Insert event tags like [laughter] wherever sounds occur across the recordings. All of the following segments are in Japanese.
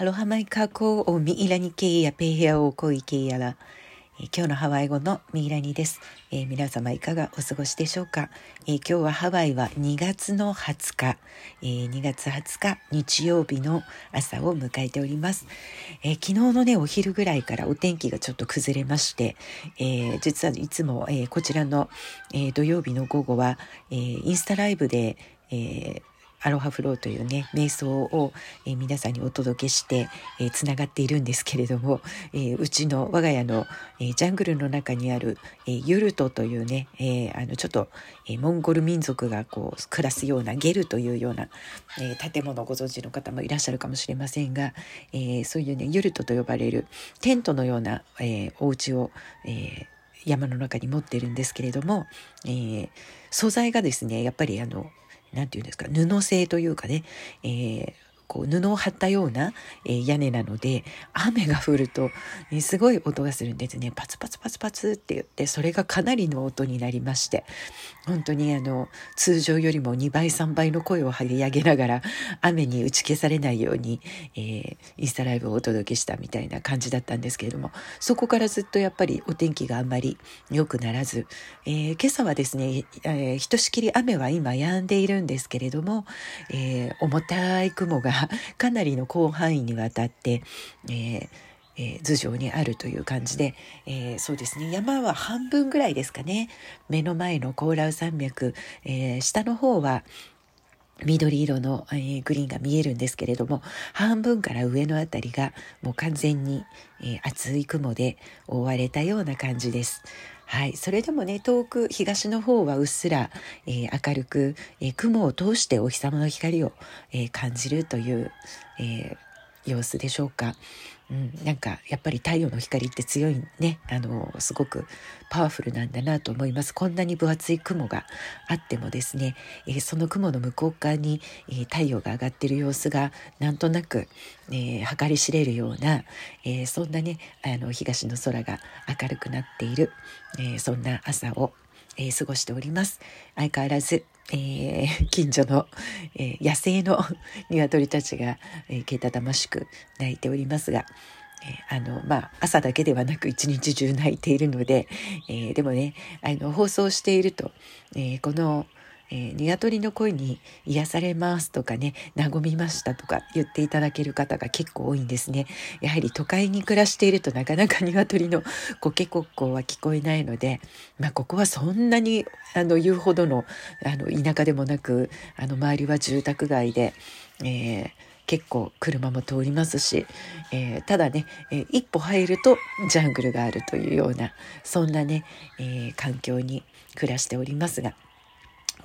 ハロハマイカコをミイラニケイヤペイヘアをコイケイヤラ。今日のハワイ語のミイラニです、えー、皆様いかがお過ごしでしょうか、えー、今日はハワイは2月の20日、え、2月20日日曜日の朝を迎えております、え昨日のねお昼ぐらいからお天気がちょっと崩れまして、え実はいつも、えこちらの、え土曜日の午後は、えインスタライブで、えアロハフローというね瞑想を、えー、皆さんにお届けしてつな、がっているんですけれども、えー、うちの我が家の、えー、ジャングルの中にある、えー、ユルトというね、えー、あのちょっと、えー、モンゴル民族がこう暮らすようなゲルというような、えー、建物をご存知の方もいらっしゃるかもしれませんが、えー、そういうねユルトと呼ばれるテントのような、えー、お家を、えー、山の中に持ってるんですけれども、えー、素材がですねやっぱりあの何て言うんですか布製というかね、えー、こう布を張ったような、えー、屋根なので雨が降ると、ね、すごい音がするんですね。パツパツパツパツって言ってそれがかなりの音になりまして本当にあの通常よりも2倍3倍の声を張り上げながら雨に打ち消されないように、えー、インスタライブをお届けしたみたいな感じだったんですけれどもそこからずっとやっぱりお天気があんまり良くならず、えー、今朝はですね、えー、ひとしきり雨は今止んでいるんですけれども、えー、重たい雲が [laughs] かなりの広範囲にわたって、えーえー、頭上にあるという感じで、えー、そうですね山は半分ぐらいですかね目の前のコーラウ山脈、えー、下の方は緑色の、えー、グリーンが見えるんですけれども半分から上の辺りがもう完全に、えー、厚い雲で覆われたような感じです。はい、それでもね遠く東の方はうっすら、えー、明るく、えー、雲を通してお日様の光を、えー、感じるという、え様子でしょうか。うん、なんかやっぱり太陽の光って強いねあのすごくパワフルなんだなと思いますこんなに分厚い雲があってもですね、えー、その雲の向こう側に、えー、太陽が上がってる様子がなんとなく、えー、計り知れるような、えそんなねあの東の空が明るくなっている、えそんな朝を、え過ごしております。相変わらずえー、[laughs] 近所の、えー、野生の [laughs] 鶏たちが、えー、けたたましく鳴いておりますが、えあのまあ、朝だけではなく一日中鳴いているので、えでもねあの放送していると、えこの「えー、鶏の声に癒されますとかね和みましたとか言っていただける方が結構多いんですねやはり都会に暮らしているとなかなか鶏のコケコッコは聞こえないので、まあ、ここはそんなにあの言うほどのあの田舎でもなくあの周りは住宅街で、えー結構車も通りますし、えー、ただね、えー、一歩入るとジャングルがあるというようなそんなね、えー、環境に暮らしておりますが。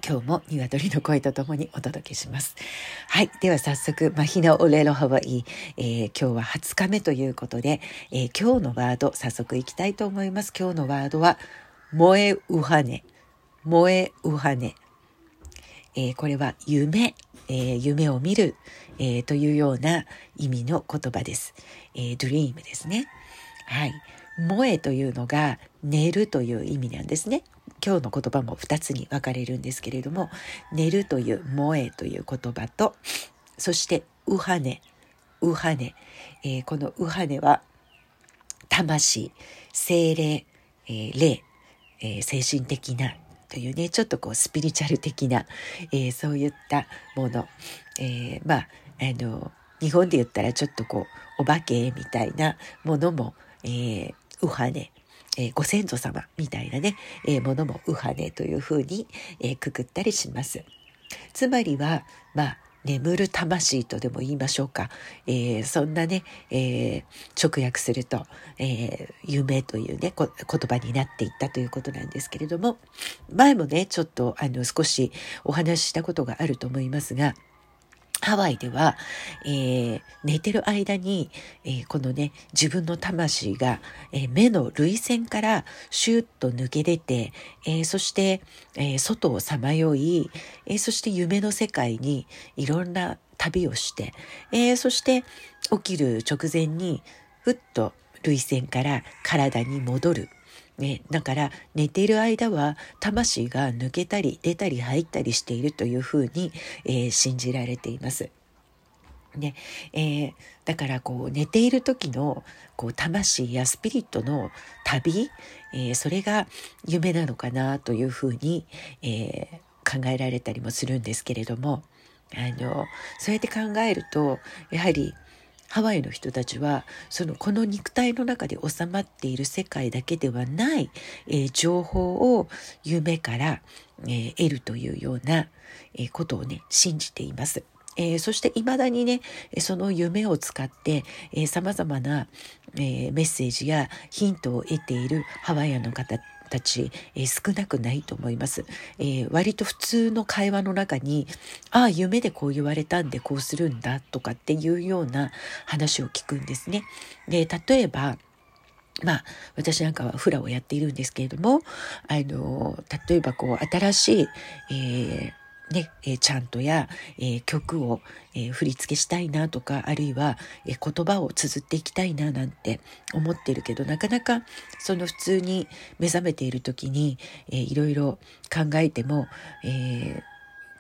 今日も鶏の声とともにお届けします。はい。では早速、マヒナオレロハワイ、えー、今日は20日目ということで、えー、今日のワード、早速いきたいと思います。今日のワードは、萌えうはね。萌えうはね。えー、これは夢、えー、夢を見る、えー、というような意味の言葉です。えー、ドリームですね。はい。萌えというのが寝るという意味なんですね。今日の言葉も2つに分かれるんですけれども寝るという萌えという言葉とそしてウハネウハネ、えー、このウハネは魂精霊、えー、霊、えー、精神的なというねちょっとこうスピリチュアル的な、えー、そういったもの、えー、まああの日本で言ったらちょっとこうお化けみたいなものも、えー、ウハネえー、ご先祖様みたいなね、えー、ものも右派ねというふうに、えー、くくったりします。つまりは、まあ、眠る魂とでも言いましょうか。えー、そんなね、えー、直訳すると、えー、夢というね、言葉になっていったということなんですけれども、前もね、ちょっとあの少しお話ししたことがあると思いますが、ハワイでは、えー、寝てる間に、えー、このね自分の魂が、えー、目の涙腺からシュッと抜け出て、えそして、え外をさまよい、えそして夢の世界にいろんな旅をして、えそして起きる直前にふっと涙腺から体に戻る。ね、だから寝ている間は魂が抜けたり出たり入ったりしているというふうに、えー、信じられています。ねえー、だからこう寝ている時のこう魂やスピリットの旅、えー、それが夢なのかなというふうに、えー、考えられたりもするんですけれどもあのそうやって考えるとやはりハワイの人たちはそのこの肉体の中で収まっている世界だけではない、えー、情報を夢から、えー、得るというような、えー、ことをね信じています。えー、そして未だにねその夢を使ってさまざまな、えー、メッセージやヒントを得ているハワイアンの方たち、えー、少なくないと思います、えー、割と普通の会話の中にああ夢でこう言われたんでこうするんだとかっていうような話を聞くんですね。で例えばまあ、私なんかはフラをやっているんですけれども、あの、例えばこう、新しい、えーね、えー、チャントや、えー、曲を、えー、振り付けしたいなとか、あるいは、えー、言葉を綴っていきたいななんて思ってるけど、なかなかその普通に目覚めている時に、えー、いろいろ考えても、えー、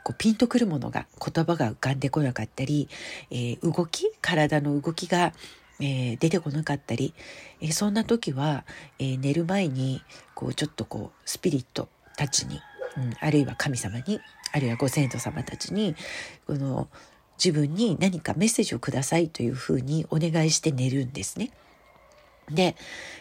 こうピンとくるものが言葉が浮かんでこなかったり、えー、動き体の動きが、えー、出てこなかったり、えー、そんな時は、え、寝る前にこうちょっとこうスピリットたちに、うん、あるいは神様にあるいはご先祖様たちにこの自分に何かメッセージをくださいというふうにお願いして寝るんですね。で、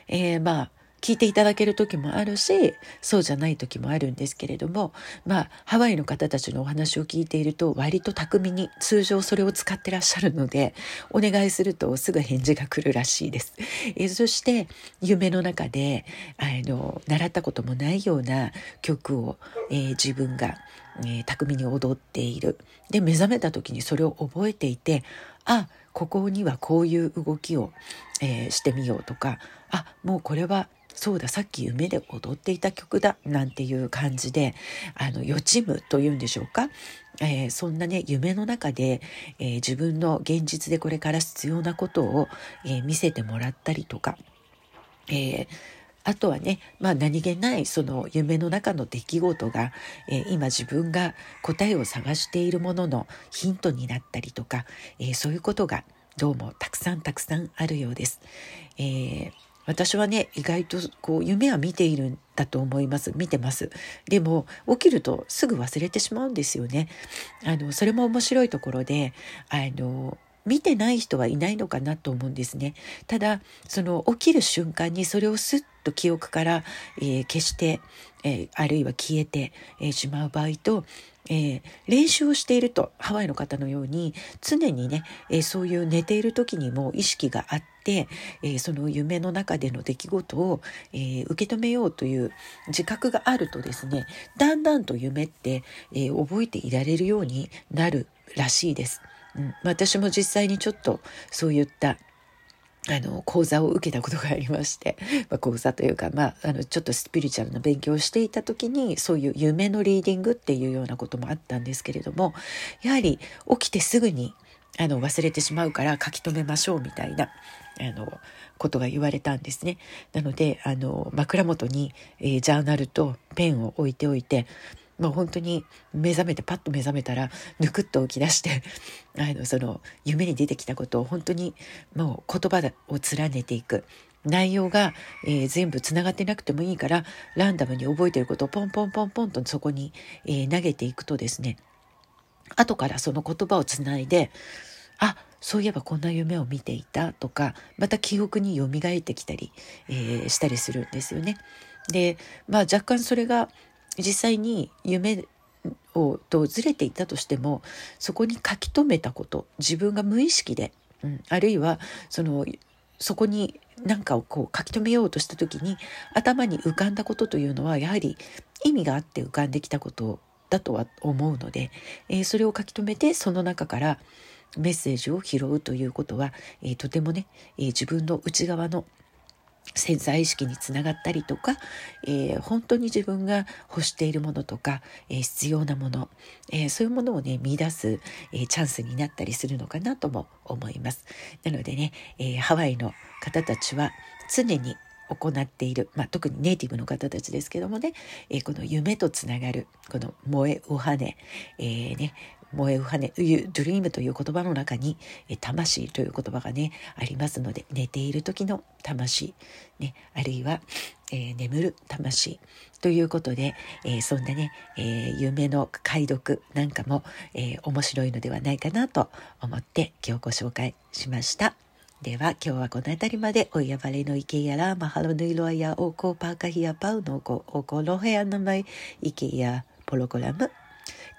えー、まあ聞いていただける時もあるしそうじゃない時もあるんですけれどもまあハワイの方たちのお話を聞いていると割と巧みに通常それを使ってらっしゃるのでお願いするとすぐ返事が来るらしいです。えそして夢の中であの習ったこともないような曲を、えー、自分が、えー、巧みに踊っている。で目覚めた時にそれを覚えていてあここにはこういう動きを、えー、してみようとかあもうこれはそうださっき夢で踊っていた曲だなんていう感じであの予知夢というんでしょうか、えー、そんなね夢の中で、えー、自分の現実でこれから必要なことを、えー、見せてもらったりとか、えあとはね、まあ、何気ないその夢の中の出来事が、えー、今自分が答えを探しているもののヒントになったりとか、えー、そういうことがどうもたくさんたくさんあるようです。えー私はね意外とこう夢は見ているんだと思います。見てます。でも起きるとすぐ忘れてしまうんですよね。あのそれも面白いところであの見てない人はいないのかなと思うんですね。ただその起きる瞬間にそれをスッと記憶から、えー、消して、えー、あるいは消えて、えー、しまう場合とえー、練習をしているとハワイの方のように常にね、えー、そういう寝ている時にも意識があって、えー、その夢の中での出来事を、え受け止めようという自覚があるとですねだんだんと夢って、え覚えていられるようになるらしいです。うん、私も実際にちょっとそういったあの講座を受けたことがありまして、[laughs] まあ、講座というか、まあ、あのちょっとスピリチュアルな勉強をしていた時にそういう夢のリーディングっていうようなこともあったんですけれどもやはり起きてすぐにあの忘れてしまうから書き留めましょうみたいなあのことが言われたんですね。なのであの枕元に、えー、ジャーナルとペンを置いておいてもう本当に目覚めてパッと目覚めたらぬくっと起き出して [laughs] あのその夢に出てきたことを本当にもう言葉を連ねていく内容が、えー、全部つながってなくてもいいからランダムに覚えてることをポンポンポンポンとそこに、えー、投げていくとですね後からその言葉をつないであそういえばこんな夢を見ていたとかまた記憶によみがえってきたり、えー、したりするんですよね。でまあ若干それが実際に夢をとずれていたとしてもそこに書き留めたこと自分が無意識で、うん、あるいはそのそこに何かをこう書き留めようとした時に頭に浮かんだことというのはやはり意味があって浮かんできたことだとは思うので、えー、それを書き留めてその中からメッセージを拾うということは、えー、とてもね、えー、自分の内側の潜在意識につながったりとか、えー、本当に自分が欲しているものとか、えー、必要なもの、えー、そういうものをね見出す、えチャンスになったりするのかなとも思います。なのでね、えハワイの方たちは常に行っている、まあ、特にネイティブの方たちですけどもね、えこの夢とつながるこの「萌えおはね」えー、ね燃えうはね、ドリームという言葉の中に、え魂という言葉がね、ありますので、寝ている時の魂、ね、あるいは、えー、眠る魂ということで、えー、そんなね、えー、夢の解読なんかも、え面白いのではないかなと思って今日ご紹介しました。では今日はこの辺りまでおやばれの池やらマハロヌイロアやオコパーカヒアパウのコオコロヘアのマイ池やプログラム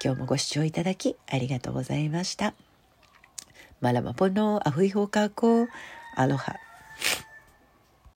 今日もご視聴いただきありがとうございました。マラマポのアフイホカコアロハ